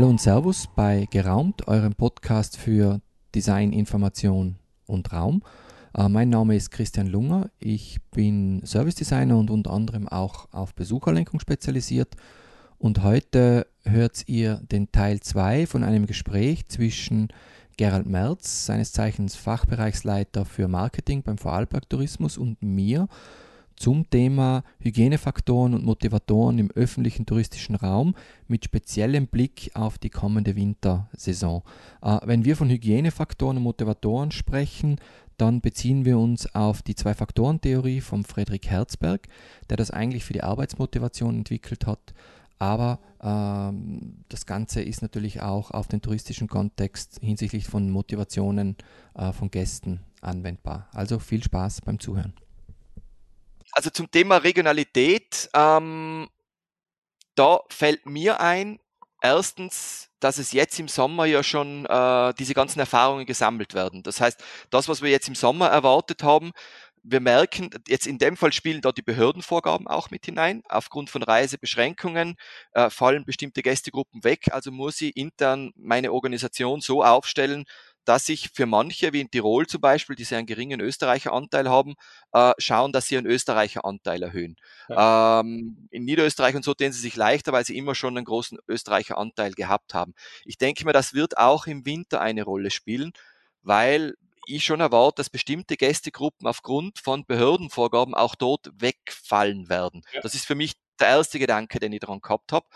Hallo und Servus bei Geraumt, eurem Podcast für Design, Information und Raum. Äh, mein Name ist Christian Lunger. Ich bin Service Designer und unter anderem auch auf Besucherlenkung spezialisiert. Und heute hört ihr den Teil 2 von einem Gespräch zwischen Gerald Merz, seines Zeichens Fachbereichsleiter für Marketing beim Vorarlberg Tourismus und mir zum Thema Hygienefaktoren und Motivatoren im öffentlichen touristischen Raum mit speziellem Blick auf die kommende Wintersaison. Äh, wenn wir von Hygienefaktoren und Motivatoren sprechen, dann beziehen wir uns auf die Zwei-Faktoren-Theorie von Friedrich Herzberg, der das eigentlich für die Arbeitsmotivation entwickelt hat. Aber ähm, das Ganze ist natürlich auch auf den touristischen Kontext hinsichtlich von Motivationen äh, von Gästen anwendbar. Also viel Spaß beim Zuhören also zum Thema Regionalität, ähm, da fällt mir ein, erstens, dass es jetzt im Sommer ja schon äh, diese ganzen Erfahrungen gesammelt werden. Das heißt, das, was wir jetzt im Sommer erwartet haben, wir merken, jetzt in dem Fall spielen da die Behördenvorgaben auch mit hinein. Aufgrund von Reisebeschränkungen äh, fallen bestimmte Gästegruppen weg. Also muss ich intern meine Organisation so aufstellen, dass sich für manche, wie in Tirol zum Beispiel, die sehr einen geringen Österreicher-Anteil haben, äh, schauen, dass sie ihren Österreicher-Anteil erhöhen. Ja. Ähm, in Niederösterreich und so tun sie sich leichter, weil sie immer schon einen großen Österreicher-Anteil gehabt haben. Ich denke mir, das wird auch im Winter eine Rolle spielen, weil ich schon erwarte, dass bestimmte Gästegruppen aufgrund von Behördenvorgaben auch dort wegfallen werden. Ja. Das ist für mich der erste Gedanke, den ich daran gehabt habe.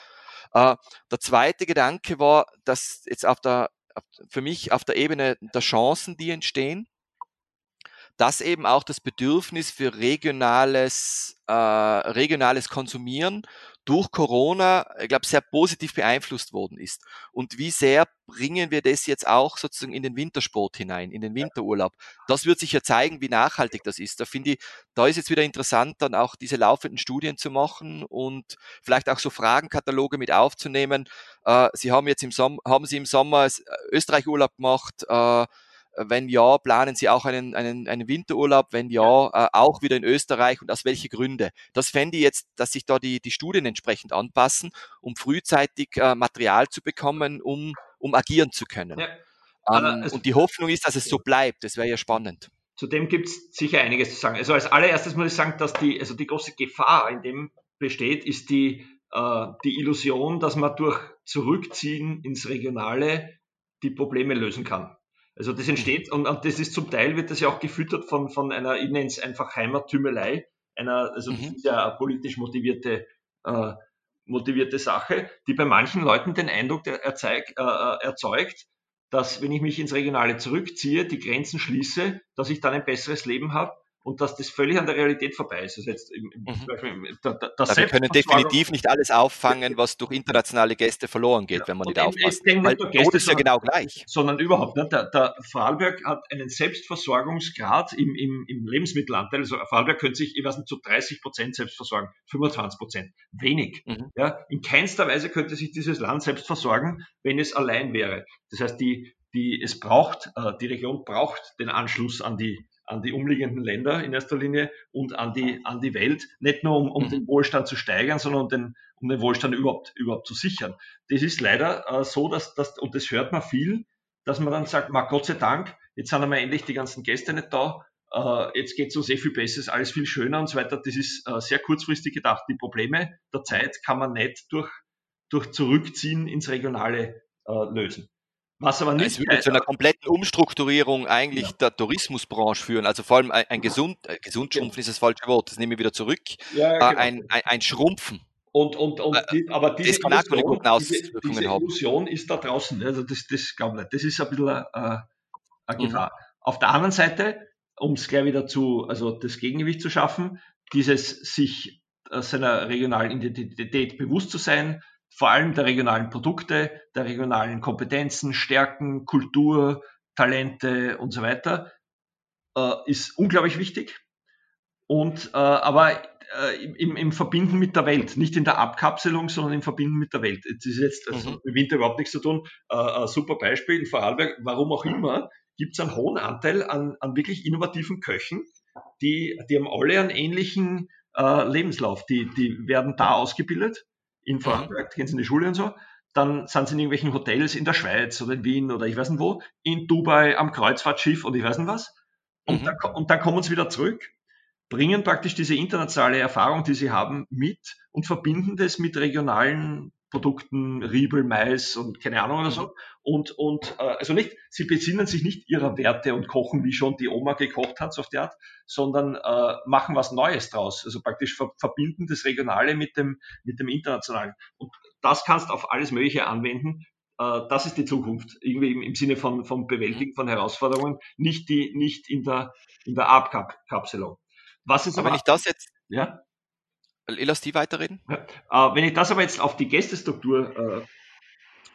Äh, der zweite Gedanke war, dass jetzt auf der für mich auf der Ebene der Chancen, die entstehen, dass eben auch das Bedürfnis für regionales, äh, regionales Konsumieren durch Corona, ich glaube, sehr positiv beeinflusst worden ist. Und wie sehr bringen wir das jetzt auch sozusagen in den Wintersport hinein, in den Winterurlaub? Das wird sich ja zeigen, wie nachhaltig das ist. Da finde ich, da ist jetzt wieder interessant, dann auch diese laufenden Studien zu machen und vielleicht auch so Fragenkataloge mit aufzunehmen. Äh, Sie haben jetzt im Sommer, haben Sie im Sommer Österreich Urlaub gemacht, äh, wenn ja, planen Sie auch einen, einen, einen Winterurlaub? Wenn ja, äh, auch wieder in Österreich und aus welchen Gründen? Das fände ich jetzt, dass sich da die, die Studien entsprechend anpassen, um frühzeitig äh, Material zu bekommen, um, um agieren zu können. Ja. Ähm, und die Hoffnung ist, dass es so bleibt. Das wäre ja spannend. Zudem gibt es sicher einiges zu sagen. Also als allererstes muss ich sagen, dass die, also die große Gefahr in dem besteht, ist die, äh, die Illusion, dass man durch Zurückziehen ins Regionale die Probleme lösen kann. Also das entsteht und, und, das ist zum Teil wird das ja auch gefüttert von, von einer, ich nenne es einfach Heimattümelei, einer, also das mhm. ist ja eine politisch motivierte, äh, motivierte Sache, die bei manchen Leuten den Eindruck erzeug, äh, äh, erzeugt, dass wenn ich mich ins Regionale zurückziehe, die Grenzen schließe, dass ich dann ein besseres Leben habe und dass das völlig an der Realität vorbei ist. Also jetzt im, im, mhm. da, da, wir können definitiv nicht alles auffangen, was durch internationale Gäste verloren geht, ja, wenn man nicht aufpasst. Weil der Gäste, ist ja genau gleich. Sondern überhaupt. Ne? Der, der Vorarlberg hat einen Selbstversorgungsgrad im, im, im Lebensmittelanteil. Also Vorarlberg könnte sich, ich weiß nicht, zu 30 Prozent selbst versorgen, 25 Prozent. Wenig. Mhm. Ja? In keinster Weise könnte sich dieses Land selbst versorgen, wenn es allein wäre. Das heißt, die, die, es braucht, äh, die Region braucht den Anschluss an die, an die umliegenden Länder in erster Linie und an die, an die Welt, nicht nur um, um mhm. den Wohlstand zu steigern, sondern um den, um den Wohlstand überhaupt, überhaupt zu sichern. Das ist leider äh, so, dass, dass, und das hört man viel, dass man dann sagt, ma Gott sei Dank, jetzt sind einmal endlich die ganzen Gäste nicht da, äh, jetzt geht es uns eh viel besser, ist alles viel schöner und so weiter. Das ist äh, sehr kurzfristig gedacht. Die Probleme der Zeit kann man nicht durch, durch Zurückziehen ins Regionale äh, lösen. Was aber nicht. Es würde zu einer kompletten Umstrukturierung eigentlich ja. der Tourismusbranche führen. Also vor allem ein, ein gesund, äh, gesund schrumpfen ist das falsche Wort, das nehme ich wieder zurück. Ja, äh, genau. ein, ein, ein, Schrumpfen. Und, und, und äh, die, aber diese, das Illusion, diese, diese Illusion ist da draußen. Also das, das glaube ich nicht. Das ist ein bisschen äh, eine mhm. Gefahr. Mhm. Auf der anderen Seite, um es gleich wieder zu, also das Gegengewicht zu schaffen, dieses sich seiner regionalen Identität bewusst zu sein, vor allem der regionalen Produkte, der regionalen Kompetenzen, Stärken, Kultur, Talente und so weiter, äh, ist unglaublich wichtig. Und äh, aber äh, im, im Verbinden mit der Welt, nicht in der Abkapselung, sondern im Verbinden mit der Welt. Das ist jetzt also mhm. mit Winter überhaupt nichts zu tun. Äh, ein super Beispiel in Vorarlberg, warum auch immer, gibt es einen hohen Anteil an, an wirklich innovativen Köchen, die, die haben alle einen ähnlichen äh, Lebenslauf. Die, die werden da ausgebildet in Vorarlberg, gehen sie in die Schule und so. dann sind sie in irgendwelchen Hotels in der Schweiz oder in Wien oder ich weiß nicht wo, in Dubai am Kreuzfahrtschiff und ich weiß nicht was. Und, mhm. dann, und dann kommen sie wieder zurück, bringen praktisch diese internationale Erfahrung, die sie haben, mit und verbinden das mit regionalen Produkten, Riebel, Mais und keine Ahnung oder so. Und, und äh, also nicht, sie besinnen sich nicht ihrer Werte und kochen, wie schon die Oma gekocht hat, so auf die Art, sondern äh, machen was Neues draus. Also praktisch ver verbinden das Regionale mit dem, mit dem Internationalen. Und das kannst du auf alles Mögliche anwenden. Äh, das ist die Zukunft, irgendwie im, im Sinne von, von Bewältigen von Herausforderungen, nicht, die, nicht in der, in der Abkapselung. Was ist aber, aber wenn ich das jetzt, ja? Lass die weiterreden. Ja, äh, wenn ich das aber jetzt auf die Gästestruktur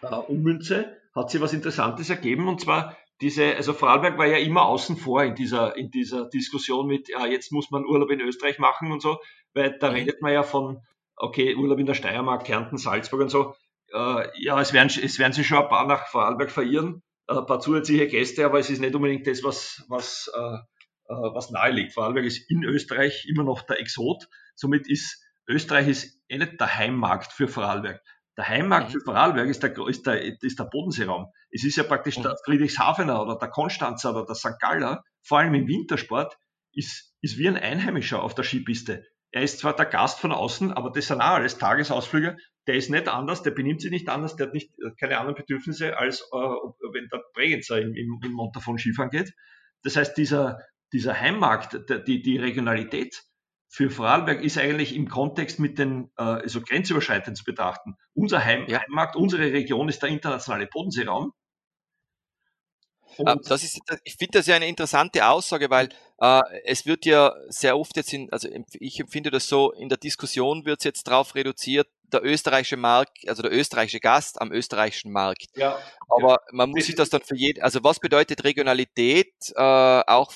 äh, äh, ummünze, hat sich was Interessantes ergeben und zwar diese, also Vorarlberg war ja immer außen vor in dieser, in dieser Diskussion mit, ja, jetzt muss man Urlaub in Österreich machen und so, weil da mhm. redet man ja von, okay, Urlaub in der Steiermark, Kärnten, Salzburg und so. Äh, ja, es werden, es werden sich schon ein paar nach Vorarlberg verirren, äh, ein paar zusätzliche Gäste, aber es ist nicht unbedingt das, was, was, äh, äh was nahe liegt. Vorarlberg ist in Österreich immer noch der Exot. Somit ist Österreich ist eh nicht der Heimmarkt für Vorarlberg. Der Heimmarkt für Vorarlberg ist der, ist, der, ist der Bodenseeraum. Es ist ja praktisch der Friedrichshafener oder der Konstanzer oder der St. Galler, vor allem im Wintersport, ist, ist wie ein Einheimischer auf der Skipiste. Er ist zwar der Gast von außen, aber das sind auch alles Tagesausflüge. Der ist nicht anders, der benimmt sich nicht anders, der hat nicht, keine anderen Bedürfnisse, als äh, wenn der Bregenzer im, im, im Montafon Skifahren geht. Das heißt, dieser, dieser Heimmarkt, der, die, die Regionalität, für Vorarlberg ist eigentlich im Kontext mit den äh, also grenzüberschreitend zu betrachten. Unser Heim ja. Heimmarkt, unsere Region ist der internationale Bodenseeraum. Und das ist, ich finde das ja eine interessante Aussage, weil äh, es wird ja sehr oft jetzt in, also ich empfinde das so, in der Diskussion wird es jetzt darauf reduziert, der österreichische Markt, also der österreichische Gast am österreichischen Markt. Ja, Aber ja. man muss sich das dann für jeden, also was bedeutet Regionalität äh, auch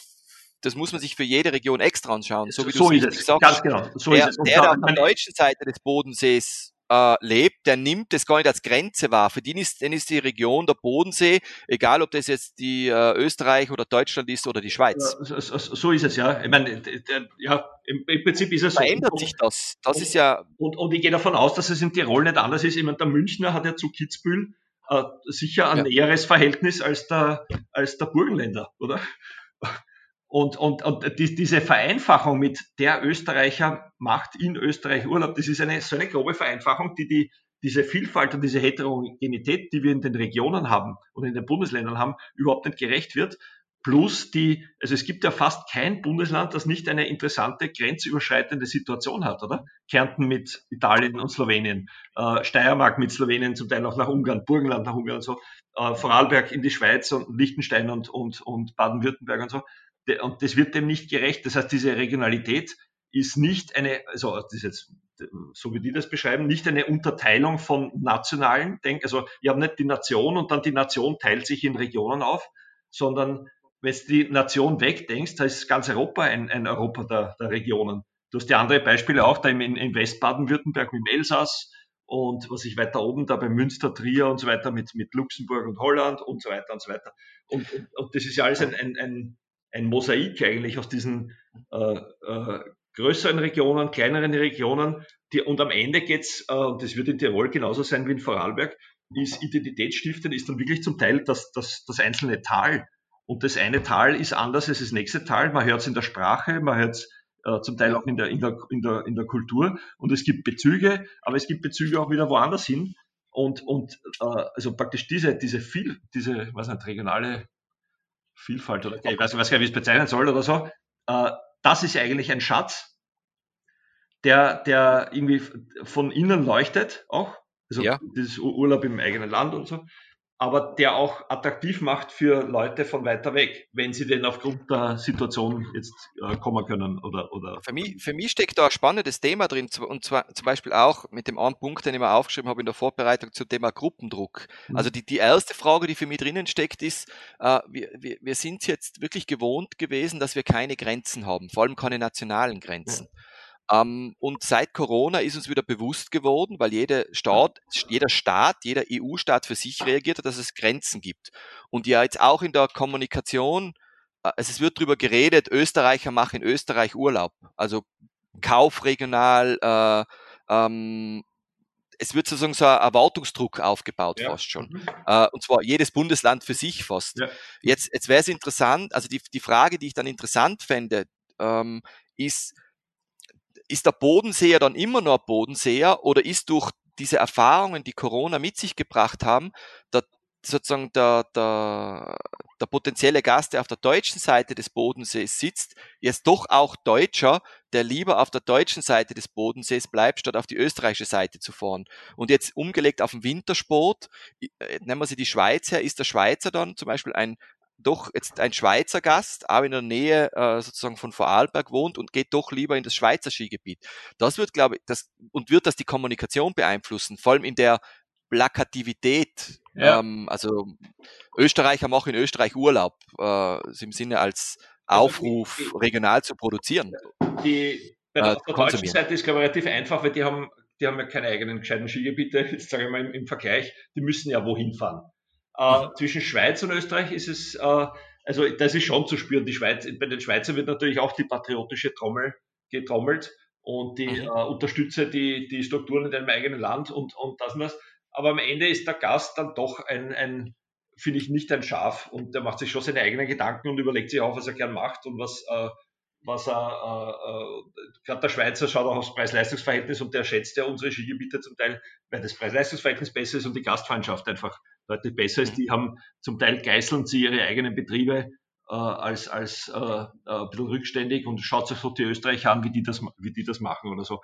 das muss man sich für jede Region extra anschauen. So wie so du es sagst. Ganz genau. So der, ist es. der, der auf der deutschen Seite des Bodensees äh, lebt, der nimmt das gar nicht als Grenze wahr. Für den ist, den ist die Region der Bodensee, egal ob das jetzt die äh, Österreich oder Deutschland ist oder die Schweiz. So, so, so ist es, ja. Ich meine, ja, im, im, Prinzip ist es so. Verändert sich das. Das und, ist ja. Und, und ich gehe davon aus, dass es in Tirol nicht anders ist. Ich meine, der Münchner hat ja zu Kitzbühel äh, sicher ein ja. näheres Verhältnis als der, als der Burgenländer, oder? Und, und, und die, diese Vereinfachung mit der Österreicher macht in Österreich Urlaub, das ist eine so eine grobe Vereinfachung, die, die diese Vielfalt und diese Heterogenität, die wir in den Regionen haben und in den Bundesländern haben, überhaupt nicht gerecht wird. Plus die, also es gibt ja fast kein Bundesland, das nicht eine interessante grenzüberschreitende Situation hat, oder? Kärnten mit Italien und Slowenien, äh, Steiermark mit Slowenien, zum Teil auch nach Ungarn, Burgenland nach Ungarn und so, äh, Vorarlberg in die Schweiz und Liechtenstein und, und, und Baden-Württemberg und so und das wird dem nicht gerecht. Das heißt, diese Regionalität ist nicht eine, also das ist jetzt, so wie die das beschreiben, nicht eine Unterteilung von nationalen Denk, also ihr habt nicht die Nation und dann die Nation teilt sich in Regionen auf, sondern wenn du die Nation wegdenkst, da ist ganz Europa ein, ein Europa der, der Regionen. Du hast ja andere Beispiele auch, da in, in Westbaden-Württemberg mit dem Elsass und was ich weiter oben da bei Münster, Trier und so weiter mit, mit Luxemburg und Holland und so weiter und so weiter. Und, und, und das ist ja alles ein, ein, ein ein Mosaik eigentlich aus diesen äh, äh, größeren Regionen, kleineren Regionen. Die, und am Ende geht's, äh, und das wird in Tirol genauso sein wie in Vorarlberg, ist Identitätsstiften ist dann wirklich zum Teil das, das, das einzelne Tal. Und das eine Tal ist anders als das nächste Tal. Man hört es in der Sprache, man hört es äh, zum Teil auch in der, in, der, in, der, in der Kultur. Und es gibt Bezüge, aber es gibt Bezüge auch wieder woanders hin. Und, und äh, also praktisch diese, diese viel, diese, was nicht, regionale Vielfalt oder ich weiß, nicht, wie ich es bezeichnen soll oder so. Äh, das ist eigentlich ein Schatz, der, der irgendwie von innen leuchtet auch. Also ja. dieses Urlaub im eigenen Land und so aber der auch attraktiv macht für Leute von weiter weg, wenn sie denn aufgrund der Situation jetzt äh, kommen können oder, oder. Für mich, für mich steckt da ein spannendes Thema drin und zwar zum Beispiel auch mit dem einen Punkt, den ich mir aufgeschrieben habe in der Vorbereitung zum Thema Gruppendruck. Mhm. Also die, die erste Frage, die für mich drinnen steckt, ist, äh, wir, wir, wir sind jetzt wirklich gewohnt gewesen, dass wir keine Grenzen haben, vor allem keine nationalen Grenzen. Ja. Ähm, und seit Corona ist uns wieder bewusst geworden, weil jeder Staat, jeder Staat, jeder EU-Staat für sich reagiert hat, dass es Grenzen gibt. Und ja jetzt auch in der Kommunikation, also es wird darüber geredet, Österreicher machen in Österreich Urlaub. Also Kauf regional, äh, ähm, es wird sozusagen so ein Erwartungsdruck aufgebaut ja. fast schon. Mhm. Äh, und zwar jedes Bundesland für sich fast. Ja. Jetzt, jetzt wäre es interessant, also die, die Frage, die ich dann interessant fände, ähm, ist, ist der Bodenseer dann immer noch ein Bodenseer oder ist durch diese Erfahrungen, die Corona mit sich gebracht haben, der, sozusagen der, der, der potenzielle Gast, der auf der deutschen Seite des Bodensees sitzt, jetzt doch auch Deutscher, der lieber auf der deutschen Seite des Bodensees bleibt, statt auf die österreichische Seite zu fahren. Und jetzt umgelegt auf den Wintersport, äh, nehmen wir sie die Schweiz her, ist der Schweizer dann zum Beispiel ein doch jetzt ein Schweizer Gast, auch in der Nähe äh, sozusagen von Vorarlberg wohnt und geht doch lieber in das Schweizer Skigebiet. Das wird, glaube ich, das und wird das die Kommunikation beeinflussen, vor allem in der Plakativität. Ja. Ähm, also Österreicher machen in Österreich Urlaub, äh, im Sinne als also Aufruf, regional zu produzieren. Die, bei der, äh, der deutschen Seite ist, glaube ich, relativ einfach, weil die haben, die haben ja keine eigenen gescheiten Skigebiete, jetzt sage ich mal im, im Vergleich, die müssen ja wohin fahren. Äh, zwischen Schweiz und Österreich ist es, äh, also das ist schon zu spüren. Die Schweiz, bei den Schweizern wird natürlich auch die patriotische Trommel getrommelt und die mhm. äh, unterstütze die, die Strukturen in deinem eigenen Land und, und das und das. Aber am Ende ist der Gast dann doch ein, ein finde ich, nicht ein Schaf und der macht sich schon seine eigenen Gedanken und überlegt sich auch, was er gern macht und was, äh, was er, äh, äh, gerade der Schweizer schaut auch aufs Preis-Leistungs-Verhältnis und der schätzt ja unsere Skigebiete zum Teil, weil das Preis-Leistungs-Verhältnis besser ist und die Gastfreundschaft einfach deutlich besser ist. Die haben zum Teil geißeln sie ihre eigenen Betriebe äh, als, als äh, äh, ein bisschen rückständig und schaut sich so die Österreicher an, wie die das, wie die das machen oder so.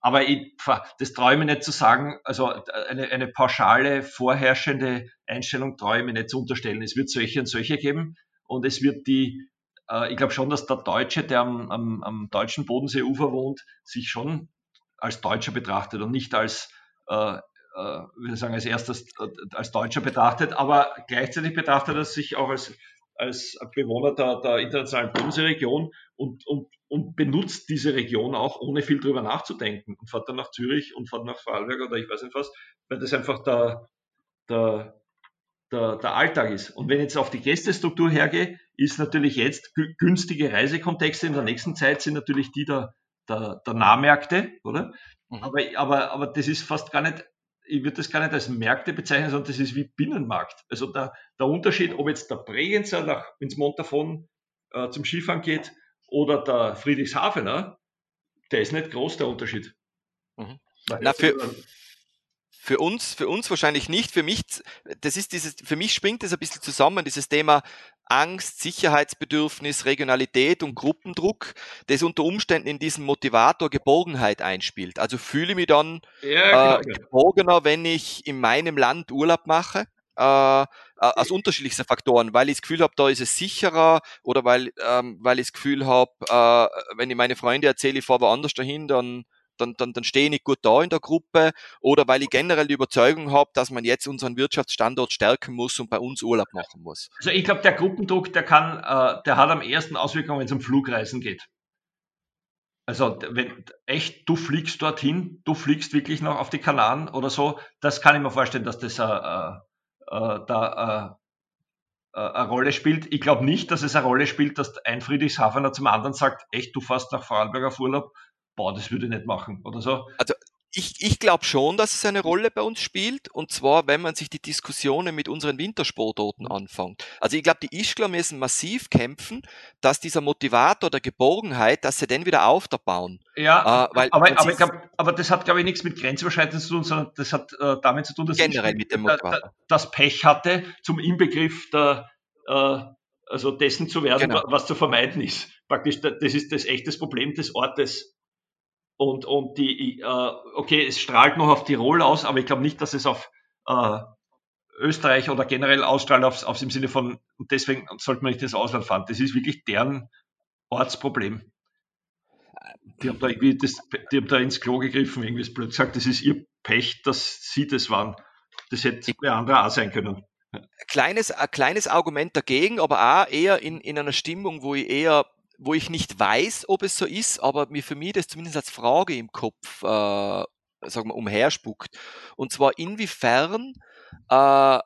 Aber ich, das mir nicht zu sagen, also eine, eine pauschale, vorherrschende Einstellung mir nicht zu unterstellen. Es wird solche und solche geben und es wird die, äh, ich glaube schon, dass der Deutsche, der am, am, am deutschen Bodenseeufer wohnt, sich schon als Deutscher betrachtet und nicht als äh, würde sagen, als erstes äh, als Deutscher betrachtet, aber gleichzeitig betrachtet er sich auch als, als Bewohner der, der internationalen Bodenseeregion und, und, und benutzt diese Region auch, ohne viel drüber nachzudenken und fährt dann nach Zürich und fährt nach Vorarlberg oder ich weiß nicht was, weil das einfach der, der, der, der Alltag ist. Und wenn ich jetzt auf die Gästestruktur hergehe, ist natürlich jetzt günstige Reisekontexte in der nächsten Zeit sind natürlich die der, der, der Nahmärkte, oder? Mhm. Aber, aber, aber das ist fast gar nicht ich würde das gar nicht als Märkte bezeichnen, sondern das ist wie Binnenmarkt. Also der, der Unterschied, ob jetzt der Bregenzer nach, ins Montafon äh, zum Skifahren geht oder der Friedrichshafener, der ist nicht groß, der Unterschied. Mhm. Na, für, für uns, für uns wahrscheinlich nicht. Für mich, das ist dieses, für mich springt das ein bisschen zusammen, dieses Thema Angst, Sicherheitsbedürfnis, Regionalität und Gruppendruck, das unter Umständen in diesen Motivator Geborgenheit einspielt. Also fühle ich mich dann ja, äh, genau. geborgener, wenn ich in meinem Land Urlaub mache. Äh, aus unterschiedlichsten Faktoren, weil ich das Gefühl habe, da ist es sicherer oder weil, ähm, weil ich das Gefühl habe, äh, wenn ich meine Freunde erzähle, ich fahre woanders dahin, dann dann, dann, dann stehe ich nicht gut da in der Gruppe oder weil ich generell die Überzeugung habe, dass man jetzt unseren Wirtschaftsstandort stärken muss und bei uns Urlaub machen muss. Also ich glaube, der Gruppendruck, der kann, äh, der hat am ersten Auswirkungen, wenn es um Flugreisen geht. Also wenn echt, du fliegst dorthin, du fliegst wirklich noch auf die Kanaren oder so, das kann ich mir vorstellen, dass das äh, äh, äh da äh, eine Rolle spielt. Ich glaube nicht, dass es eine Rolle spielt, dass ein Friedrichshafener zum anderen sagt, echt, du fährst nach Vorarlberg auf Urlaub, boah, das würde ich nicht machen oder so. Also ich, ich glaube schon, dass es eine Rolle bei uns spielt, und zwar, wenn man sich die Diskussionen mit unseren Wintersportorten mhm. anfängt. Also ich glaube, die Ischgler müssen massiv kämpfen, dass dieser Motivator der Geborgenheit, dass sie den wieder aufbauen. Ja, äh, weil, aber, aber, glaub, aber, das hat, glaube ich, nichts mit Grenzüberschreitungen zu tun, sondern das hat äh, damit zu tun, dass generell mit dem Motivator. das Pech hatte, zum Inbegriff der, äh, also dessen zu werden, genau. was zu vermeiden ist. Praktisch, das ist das echtes Problem des Ortes und, und die, äh, okay, es strahlt noch auf Tirol aus, aber ich glaube nicht, dass es auf äh, Österreich oder generell ausstrahlt aufs, aufs im Sinne von, und deswegen sollte man nicht ins Ausland fahren. Das ist wirklich deren Ortsproblem. Die haben da irgendwie das, die haben da ins Klo gegriffen, irgendwie ist blöd gesagt, das ist ihr Pech, dass sie das waren. Das hätte bei anderen auch sein können. Kleines, ein kleines Argument dagegen, aber auch eher in, in einer Stimmung, wo ich eher wo ich nicht weiß, ob es so ist, aber mir für mich das zumindest als Frage im Kopf, äh, sagen wir, umherspuckt. Und zwar inwiefern äh,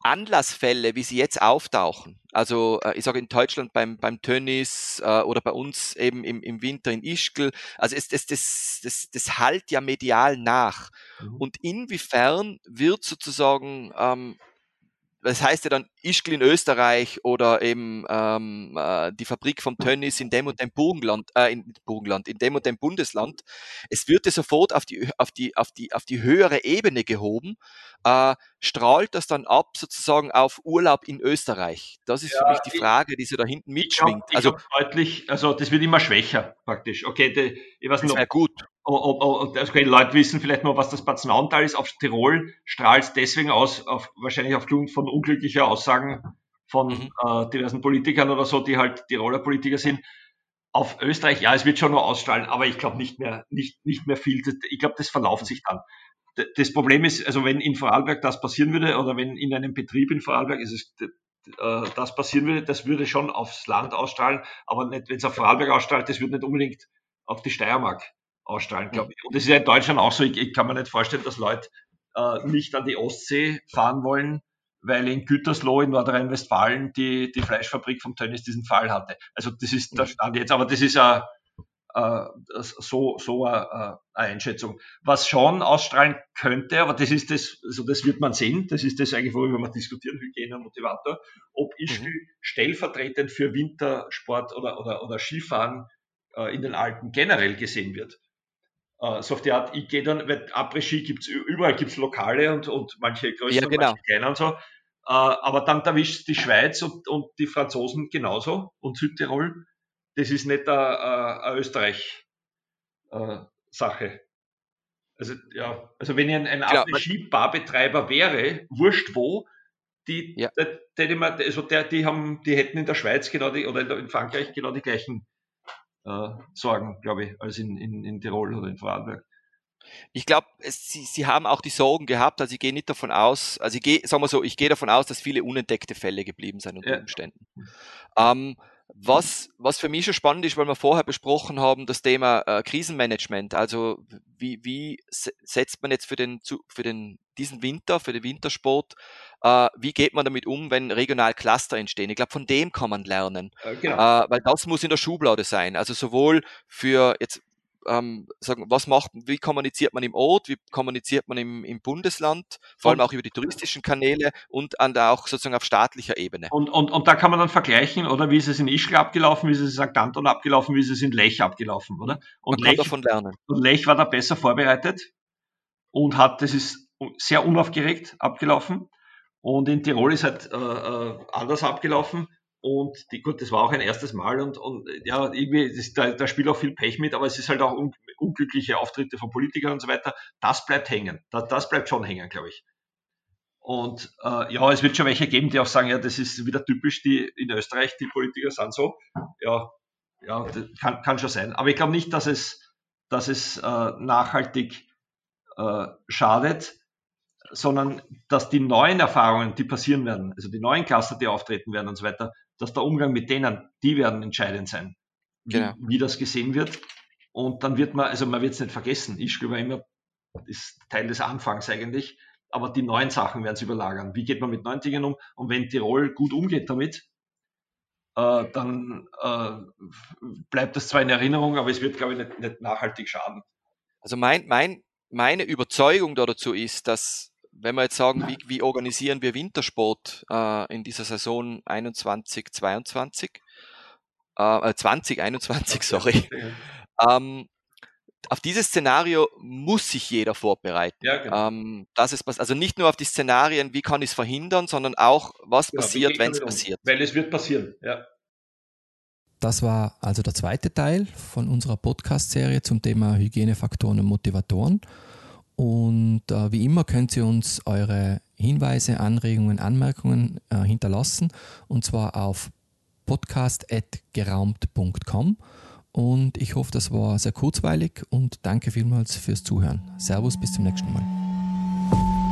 Anlassfälle, wie sie jetzt auftauchen, also äh, ich sage in Deutschland beim, beim Tönnies äh, oder bei uns eben im, im Winter in Ischgl, also es, das, das, das, das halt ja medial nach. Mhm. Und inwiefern wird sozusagen ähm, das heißt ja dann Ischgl in Österreich oder eben ähm, äh, die Fabrik vom Tönnies in dem und dem Burgenland, äh, in Burgenland, in dem und dem Bundesland. Es wird sofort auf die, auf die, auf die, auf die höhere Ebene gehoben, äh, strahlt das dann ab sozusagen auf Urlaub in Österreich? Das ist ja, für mich die Frage, die so da hinten mitschwingt. Ich glaub, ich also deutlich, also das wird immer schwächer praktisch. Okay, die, ich weiß nicht, gut. Ob, ob, also okay, Leute wissen vielleicht noch, was das Batzenauental ist. Auf Tirol strahlt es deswegen aus, auf, wahrscheinlich aufgrund von unglücklicher Aussagen von mhm. äh, diversen Politikern oder so, die halt Tiroler Politiker sind. Auf Österreich, ja, es wird schon noch ausstrahlen, aber ich glaube nicht mehr, nicht, nicht mehr viel. Ich glaube, das verlauft sich dann das Problem ist, also wenn in Vorarlberg das passieren würde oder wenn in einem Betrieb in Vorarlberg ist es, äh, das passieren würde, das würde schon aufs Land ausstrahlen, aber nicht, wenn es auf Vorarlberg ausstrahlt, das würde nicht unbedingt auf die Steiermark ausstrahlen, glaube ich. Und das ist ja in Deutschland auch so. Ich, ich kann mir nicht vorstellen, dass Leute äh, nicht an die Ostsee fahren wollen, weil in Gütersloh in Nordrhein-Westfalen die, die Fleischfabrik vom Tönnies diesen Fall hatte. Also das ist der Stand jetzt, aber das ist ja äh, so, so eine, eine Einschätzung. Was schon ausstrahlen könnte, aber das ist das, also das wird man sehen, das ist das eigentlich, worüber wir diskutieren, Hygiene und Motivator, ob Ischgl mhm. stellvertretend für Wintersport oder, oder, oder Skifahren äh, in den Alpen generell gesehen wird. So auf die Art, ich gehe dann, weil Après-Ski gibt's überall gibt's Lokale und, und manche größer, ja, genau. manche kleiner und so. Uh, aber dann erwischt die Schweiz und, und die Franzosen genauso und Südtirol das ist nicht eine, eine Österreich-Sache. Äh, also, ja, also wenn ich ein, ein Ski-Barbetreiber wäre, wurscht wo, die, ja. der, der, also der, die, haben, die hätten in der Schweiz genau die, oder in Frankreich genau die gleichen äh, Sorgen, glaube ich, als in, in, in Tirol oder in Vorarlberg. Ich glaube, sie, sie haben auch die Sorgen gehabt, also ich gehe nicht davon aus, also ich gehe, sagen wir so, ich gehe davon aus, dass viele unentdeckte Fälle geblieben sind unter ja. Umständen. Ähm, was, was für mich schon spannend ist, weil wir vorher besprochen haben, das Thema äh, Krisenmanagement. Also wie, wie setzt man jetzt für den, für den, diesen Winter, für den Wintersport, äh, wie geht man damit um, wenn regional Cluster entstehen? Ich glaube, von dem kann man lernen. Äh, genau. Äh, weil das muss in der Schublade sein. Also sowohl für jetzt ähm, sagen, was macht, wie kommuniziert man im Ort, wie kommuniziert man im, im Bundesland, vor allem auch über die touristischen Kanäle und an der, auch sozusagen auf staatlicher Ebene. Und, und, und da kann man dann vergleichen, oder wie ist es in Ischgl abgelaufen, wie ist es in St. Anton abgelaufen, wie ist es in Lech abgelaufen, oder? Und man Lech, davon lernen. Und Lech war da besser vorbereitet und hat, das ist sehr unaufgeregt abgelaufen. Und in Tirol ist halt äh, äh anders abgelaufen. Und die, gut, das war auch ein erstes Mal und, und ja, irgendwie, das, da, da spielt auch viel Pech mit, aber es ist halt auch un, unglückliche Auftritte von Politikern und so weiter. Das bleibt hängen. Das, das bleibt schon hängen, glaube ich. Und äh, ja, es wird schon welche geben, die auch sagen, ja, das ist wieder typisch, die in Österreich, die Politiker sind so. Ja, ja, kann, kann schon sein. Aber ich glaube nicht, dass es, dass es äh, nachhaltig äh, schadet, sondern dass die neuen Erfahrungen, die passieren werden, also die neuen Cluster, die auftreten werden und so weiter, dass der Umgang mit denen, die werden entscheidend sein, wie, genau. wie das gesehen wird. Und dann wird man, also man wird es nicht vergessen, ich glaube immer, ist Teil des Anfangs eigentlich, aber die neuen Sachen werden es überlagern. Wie geht man mit neuen Dingen um? Und wenn Tirol gut umgeht damit, äh, dann äh, bleibt das zwar in Erinnerung, aber es wird, glaube ich, nicht, nicht nachhaltig schaden. Also mein, mein, meine Überzeugung dazu ist, dass wenn wir jetzt sagen, wie, wie organisieren wir Wintersport äh, in dieser Saison 21, 22, äh, 2021, sorry, ähm, auf dieses Szenario muss sich jeder vorbereiten. Ja, genau. ähm, das ist, also nicht nur auf die Szenarien, wie kann ich es verhindern, sondern auch, was genau, passiert, wenn es passiert. Weil es wird passieren, ja. Das war also der zweite Teil von unserer Podcast-Serie zum Thema Hygienefaktoren und Motivatoren. Und äh, wie immer könnt ihr uns eure Hinweise, Anregungen, Anmerkungen äh, hinterlassen und zwar auf podcast.geraumt.com. Und ich hoffe, das war sehr kurzweilig und danke vielmals fürs Zuhören. Servus, bis zum nächsten Mal.